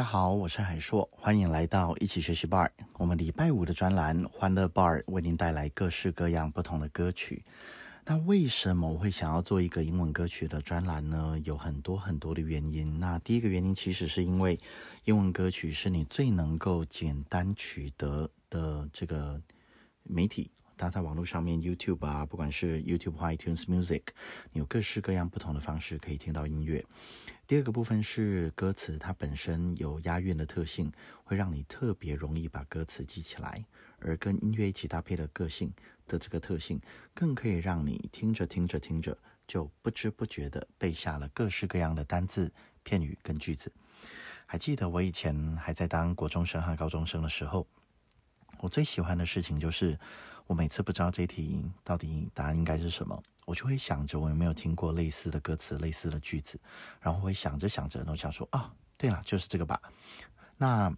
大家好，我是海硕，欢迎来到一起学习 bar。我们礼拜五的专栏欢乐 bar 为您带来各式各样不同的歌曲。那为什么我会想要做一个英文歌曲的专栏呢？有很多很多的原因。那第一个原因其实是因为英文歌曲是你最能够简单取得的这个媒体。它在网络上面，YouTube 啊，不管是 YouTube 或 iTunes Music，有各式各样不同的方式可以听到音乐。第二个部分是歌词，它本身有押韵的特性，会让你特别容易把歌词记起来，而跟音乐一起搭配的个性的这个特性，更可以让你听着听着听着，就不知不觉的背下了各式各样的单字、片语跟句子。还记得我以前还在当国中生和高中生的时候，我最喜欢的事情就是，我每次不知道这题到底答案应该是什么。我就会想着我有没有听过类似的歌词、类似的句子，然后会想着想着，然后想说啊，对了，就是这个吧。那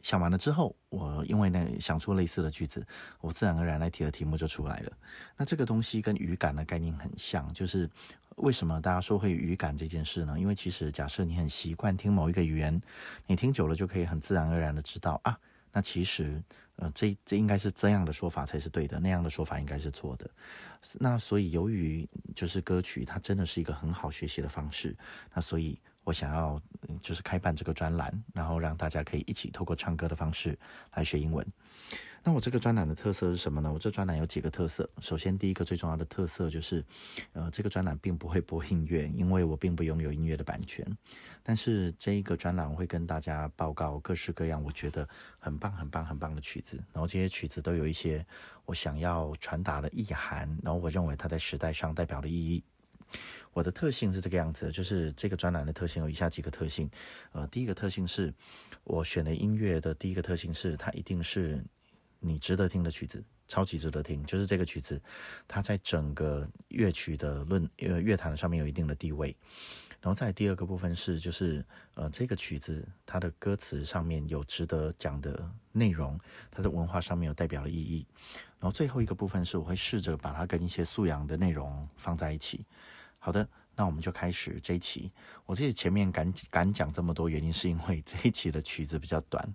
想完了之后，我因为呢想出类似的句子，我自然而然来提的题目就出来了。那这个东西跟语感的概念很像，就是为什么大家说会语感这件事呢？因为其实假设你很习惯听某一个语言，你听久了就可以很自然而然的知道啊。那其实，呃，这这应该是这样的说法才是对的，那样的说法应该是错的。那所以，由于就是歌曲，它真的是一个很好学习的方式。那所以我想要就是开办这个专栏，然后让大家可以一起透过唱歌的方式来学英文。那我这个专栏的特色是什么呢？我这专栏有几个特色。首先，第一个最重要的特色就是，呃，这个专栏并不会播音乐，因为我并不拥有音乐的版权。但是这一个专栏会跟大家报告各式各样我觉得很棒、很棒、很棒的曲子，然后这些曲子都有一些我想要传达的意涵，然后我认为它在时代上代表的意义。我的特性是这个样子，就是这个专栏的特性有以下几个特性。呃，第一个特性是我选的音乐的第一个特性是它一定是。你值得听的曲子，超级值得听，就是这个曲子，它在整个乐曲的论乐乐坛上面有一定的地位。然后在第二个部分是，就是呃这个曲子它的歌词上面有值得讲的内容，它的文化上面有代表的意义。然后最后一个部分是我会试着把它跟一些素养的内容放在一起。好的，那我们就开始这一期。我自己前面敢敢讲这么多，原因是因为这一期的曲子比较短。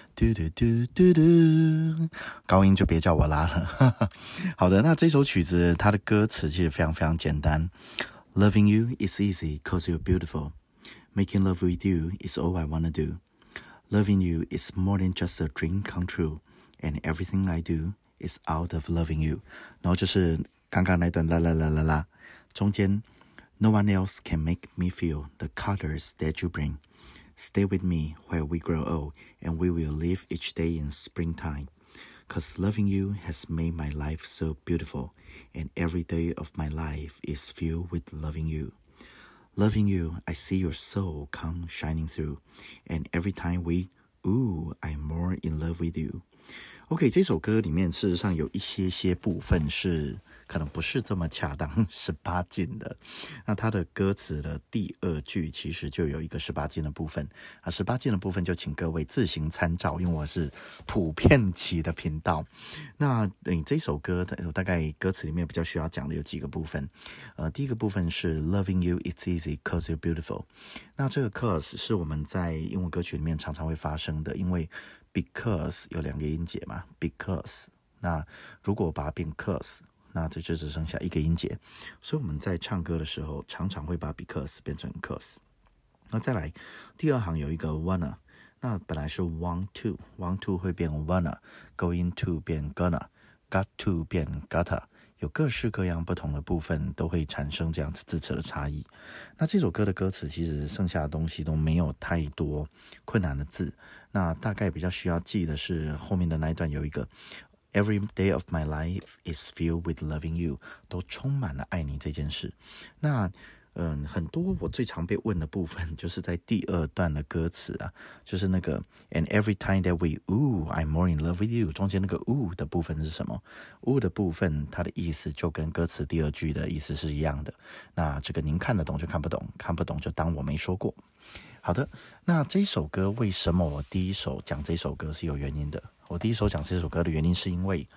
嘟嘟嘟嘟嘟，高音就别叫我拉了。好的，那这首曲子它的歌词其实非常非常简单。Loving you is easy cause you're beautiful. Making love with you is all I wanna do. Loving you is more than just a dream come true. And everything I do is out of loving you. 然后就是刚刚那段啦啦啦啦啦，中间 No one else can make me feel the colors that you bring. Stay with me while we grow old, and we will live each day in springtime. Cause loving you has made my life so beautiful, and every day of my life is filled with loving you. Loving you, I see your soul come shining through, and every time we, ooh, I'm more in love with you. OK，这首歌里面事实上有一些些部分是 可能不是这么恰当 十八禁的，那它的歌词的第二句其实就有一个十八禁的部分啊，十八禁的部分就请各位自行参照，因为我是普遍级的频道。那你这首歌的大概歌词里面比较需要讲的有几个部分，呃，第一个部分是 Loving you it's easy cause you're beautiful。那这个 cause 是我们在英文歌曲里面常常会发生的，因为 because 有两个音节嘛，because。那如果把它变 cause。那这就只剩下一个音节，所以我们在唱歌的时候常常会把 because 变成 cause。那再来第二行有一个 wanna，那本来是 want to，want to 会变 wanna，going to 变 gonna，got to 变 gotta，有各式各样不同的部分都会产生这样子字词的差异。那这首歌的歌词其实剩下的东西都没有太多困难的字，那大概比较需要记的是后面的那一段有一个。Every day of my life is filled with loving you，都充满了爱你这件事。那嗯，很多我最常被问的部分，就是在第二段的歌词啊，就是那个 And every time that we ooh, I'm more in love with you，中间那个 ooh 的部分是什么？ooh 的部分，它的意思就跟歌词第二句的意思是一样的。那这个您看得懂就看不懂，看不懂就当我没说过。好的，那这首歌为什么我第一首讲这首歌是有原因的？我第一首讲这首歌的原因是因为。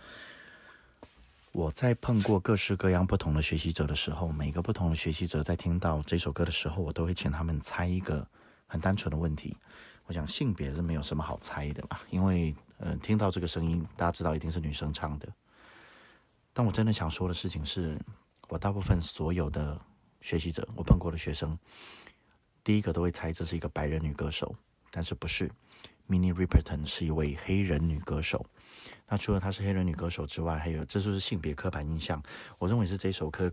我在碰过各式各样不同的学习者的时候，每个不同的学习者在听到这首歌的时候，我都会请他们猜一个很单纯的问题。我想性别是没有什么好猜的嘛，因为呃，听到这个声音，大家知道一定是女生唱的。但我真的想说的事情是，我大部分所有的学习者，我碰过的学生，第一个都会猜这是一个白人女歌手，但是不是。Mini Riperton 是一位黑人女歌手。那除了她是黑人女歌手之外，还有这就是性别刻板印象。我认为是这首歌。